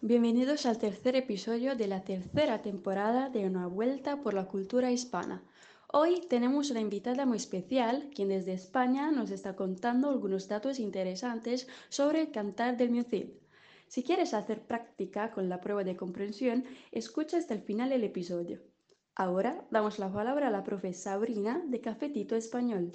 bienvenidos al tercer episodio de la tercera temporada de Una Vuelta por la Cultura Hispana. Hoy tenemos una invitada muy especial, quien desde España nos está contando algunos datos interesantes sobre el cantar del Mucid. Si quieres hacer práctica con la prueba de comprensión, escucha hasta el final el episodio. Ahora damos la palabra a la profesora Sabrina de Cafetito Español.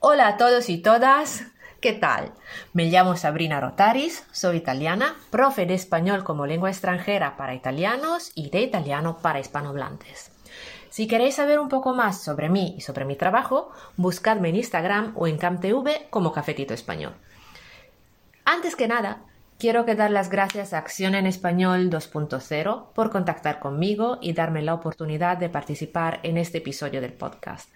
Hola a todos y todas, ¿qué tal? Me llamo Sabrina Rotaris, soy italiana, profe de español como lengua extranjera para italianos y de italiano para hispanohablantes. Si queréis saber un poco más sobre mí y sobre mi trabajo, buscadme en Instagram o en CamTV como Cafetito Español. Antes que nada, Quiero que dar las gracias a Acción en Español 2.0 por contactar conmigo y darme la oportunidad de participar en este episodio del podcast.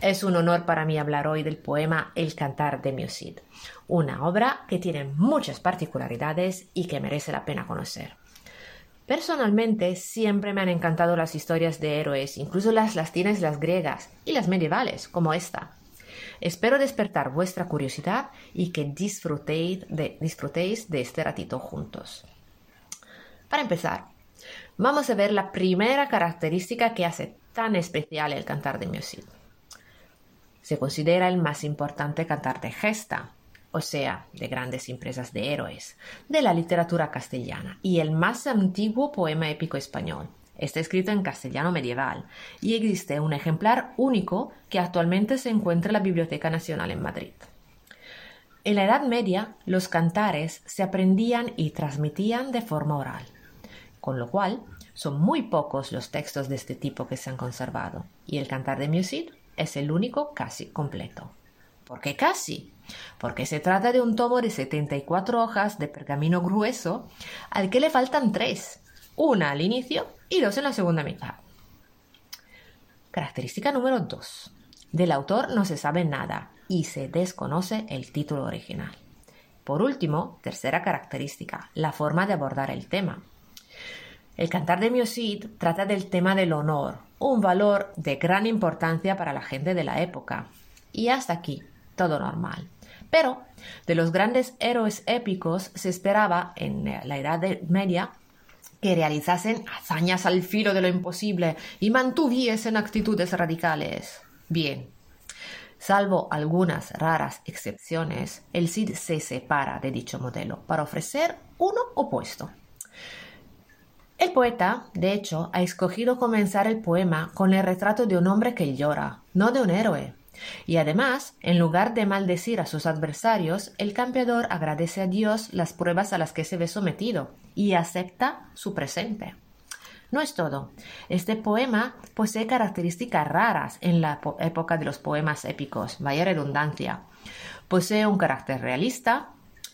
Es un honor para mí hablar hoy del poema El cantar de Miosid, una obra que tiene muchas particularidades y que merece la pena conocer. Personalmente siempre me han encantado las historias de héroes, incluso las latinas las griegas, y las medievales, como esta. Espero despertar vuestra curiosidad y que disfrutéis de, este ratito juntos. Para empezar, vamos a ver la primera característica que hace tan especial el cantar de Musid. Se considera el más importante cantar de gesta, o sea, de grandes empresas de héroes, de la literatura castellana y el más antiguo poema épico español, Está escrito en castellano medieval y existe un ejemplar único que actualmente se encuentra en la Biblioteca Nacional en Madrid. En la Edad Media, los cantares se aprendían y transmitían de forma oral, con lo cual son muy pocos los textos de este tipo que se han conservado, y el cantar de Musid es el único casi completo. ¿Por qué casi? Porque se trata de un tomo de 74 hojas de pergamino grueso al que le faltan tres, una al inicio y dos en la segunda mitad. Característica número 2. Del autor no se sabe nada y se desconoce el título original. Por último, tercera característica, la forma de abordar el tema. El cantar de Miosid trata del tema del honor, un valor de gran importancia para la gente de la época. Y hasta aquí, todo normal. Pero de los grandes héroes épicos se esperaba en la Edad Media realizasen hazañas al filo de lo imposible y mantuviesen actitudes radicales. Bien, salvo algunas raras excepciones, el Cid se separa de dicho modelo para ofrecer uno opuesto. El poeta, de hecho, ha escogido comenzar el poema con el retrato de un hombre que llora, no de un héroe. Y además, en lugar de maldecir a sus adversarios, el campeador agradece a Dios las pruebas a las que se ve sometido y acepta su presente. No es todo. Este poema posee características raras en la época de los poemas épicos, vaya redundancia. Posee un carácter realista,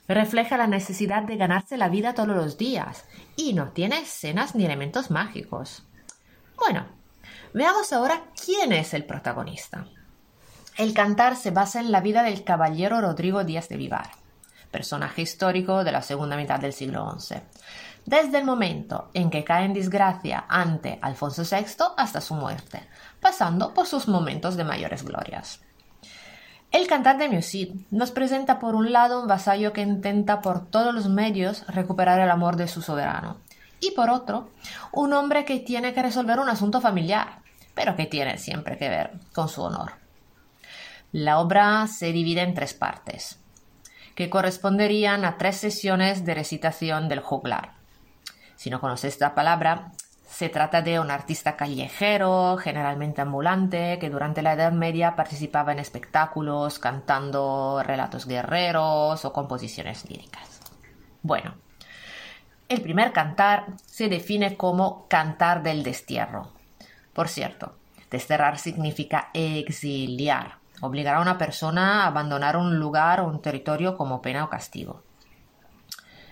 refleja la necesidad de ganarse la vida todos los días y no tiene escenas ni elementos mágicos. Bueno, veamos ahora quién es el protagonista. El cantar se basa en la vida del caballero Rodrigo Díaz de Vivar, personaje histórico de la segunda mitad del siglo XI, desde el momento en que cae en desgracia ante Alfonso VI hasta su muerte, pasando por sus momentos de mayores glorias. El cantar de Musid nos presenta por un lado un vasallo que intenta por todos los medios recuperar el amor de su soberano, y por otro, un hombre que tiene que resolver un asunto familiar, pero que tiene siempre que ver con su honor. La obra se divide en tres partes, que corresponderían a tres sesiones de recitación del juglar. Si no conoces esta palabra, se trata de un artista callejero, generalmente ambulante, que durante la Edad Media participaba en espectáculos cantando relatos guerreros o composiciones líricas. Bueno, el primer cantar se define como cantar del destierro. Por cierto, desterrar significa exiliar, obligar a una persona a abandonar un lugar o un territorio como pena o castigo.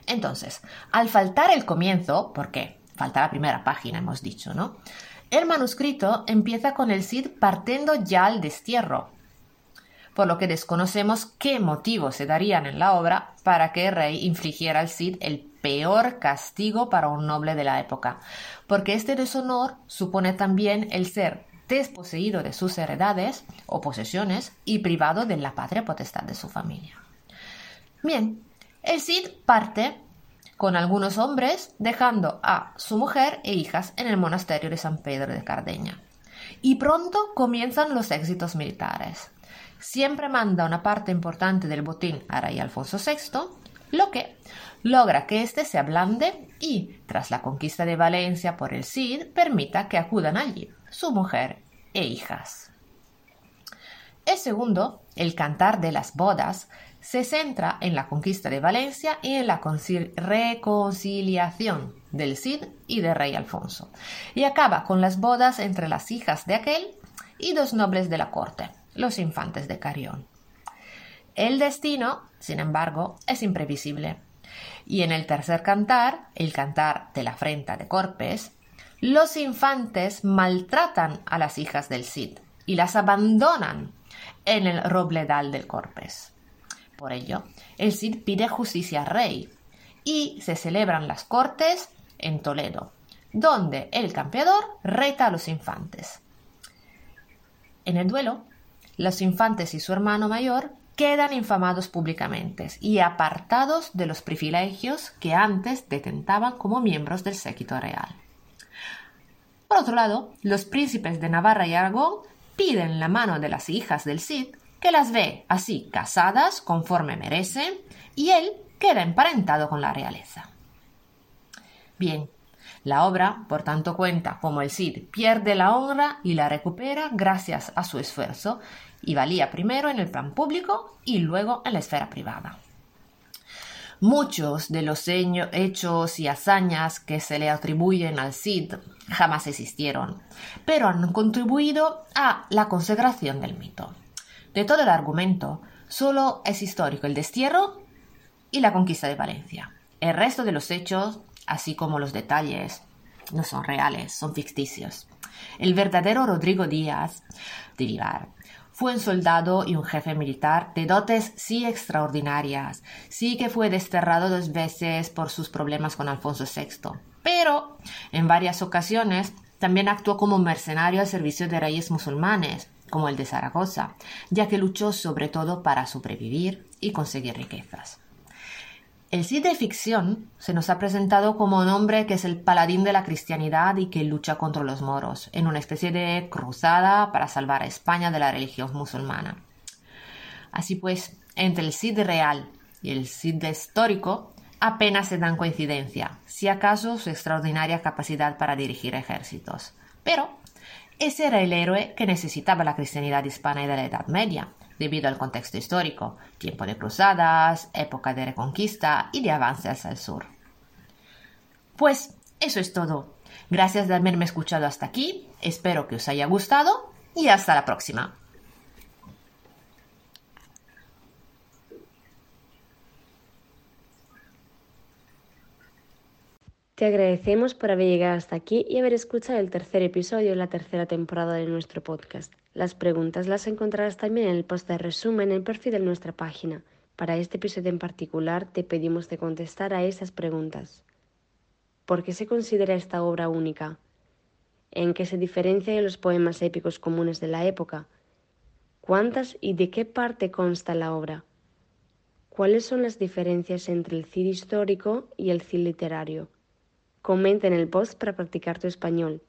Entonces, al faltar el comienzo, ¿por qué? Falta la primera página, hemos dicho, ¿no? El manuscrito empieza con el Cid partiendo ya al destierro, por lo que desconocemos qué motivos se darían en la obra para que el rey infligiera al Cid el peor castigo para un noble de la época, porque este deshonor supone también el ser desposeído de sus heredades o posesiones y privado de la patria potestad de su familia. Bien, el Cid parte con algunos hombres dejando a su mujer e hijas en el monasterio de San Pedro de Cardeña. Y pronto comienzan los éxitos militares. Siempre manda una parte importante del botín a rey Alfonso VI, lo que logra que éste se ablande y, tras la conquista de Valencia por el Cid, permita que acudan allí su mujer e hijas. El segundo, el cantar de las bodas, se centra en la conquista de Valencia y en la reconciliación del Cid y del rey Alfonso, y acaba con las bodas entre las hijas de aquel y dos nobles de la corte, los infantes de Carión. El destino, sin embargo, es imprevisible, y en el tercer cantar, el cantar de la afrenta de Corpes, los infantes maltratan a las hijas del Cid y las abandonan en el robledal del Corpes. Por ello, el Cid pide justicia al rey y se celebran las cortes en Toledo, donde el campeador reta a los infantes. En el duelo, los infantes y su hermano mayor quedan infamados públicamente y apartados de los privilegios que antes detentaban como miembros del séquito real. Por otro lado, los príncipes de Navarra y Aragón piden la mano de las hijas del Cid que las ve así casadas conforme merecen y él queda emparentado con la realeza. Bien, la obra, por tanto, cuenta cómo el Cid pierde la honra y la recupera gracias a su esfuerzo y valía primero en el plan público y luego en la esfera privada. Muchos de los hechos y hazañas que se le atribuyen al Cid jamás existieron, pero han contribuido a la consagración del mito. De todo el argumento, solo es histórico el destierro y la conquista de Valencia. El resto de los hechos, así como los detalles, no son reales, son ficticios. El verdadero Rodrigo Díaz de Vivar fue un soldado y un jefe militar de dotes sí extraordinarias. Sí que fue desterrado dos veces por sus problemas con Alfonso VI. Pero en varias ocasiones también actuó como mercenario al servicio de reyes musulmanes como el de Zaragoza, ya que luchó sobre todo para sobrevivir y conseguir riquezas. El Cid de ficción se nos ha presentado como un hombre que es el paladín de la cristianidad y que lucha contra los moros, en una especie de cruzada para salvar a España de la religión musulmana. Así pues, entre el Cid real y el Cid histórico apenas se dan coincidencia, si acaso su extraordinaria capacidad para dirigir ejércitos. Pero ese era el héroe que necesitaba la cristianidad hispana y de la Edad Media, debido al contexto histórico, tiempo de cruzadas, época de reconquista y de avance hacia el sur. Pues eso es todo. Gracias de haberme escuchado hasta aquí, espero que os haya gustado y hasta la próxima. Te agradecemos por haber llegado hasta aquí y haber escuchado el tercer episodio de la tercera temporada de nuestro podcast. Las preguntas las encontrarás también en el post de resumen en el perfil de nuestra página. Para este episodio en particular te pedimos de contestar a esas preguntas. ¿Por qué se considera esta obra única? ¿En qué se diferencia de los poemas épicos comunes de la época? ¿Cuántas y de qué parte consta la obra? ¿Cuáles son las diferencias entre el Cid histórico y el Cid literario? Comenta en el post para practicar tu español.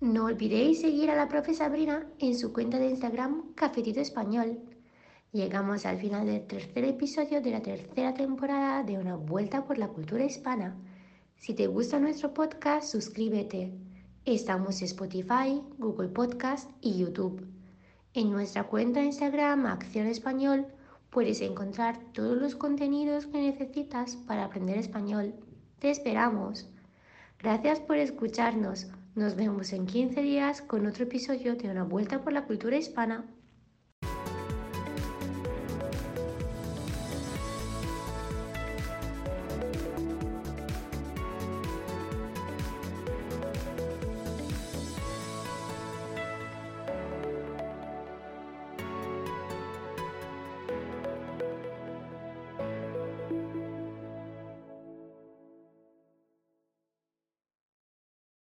No olvidéis seguir a la profe Sabrina en su cuenta de Instagram Cafetito Español. Llegamos al final del tercer episodio de la tercera temporada de Una Vuelta por la Cultura Hispana. Si te gusta nuestro podcast, suscríbete. Estamos en Spotify, Google Podcast y YouTube. En nuestra cuenta de Instagram Acción Español puedes encontrar todos los contenidos que necesitas para aprender español. Te esperamos. Gracias por escucharnos. Nos vemos en 15 días con otro episodio de Una Vuelta por la Cultura Hispana.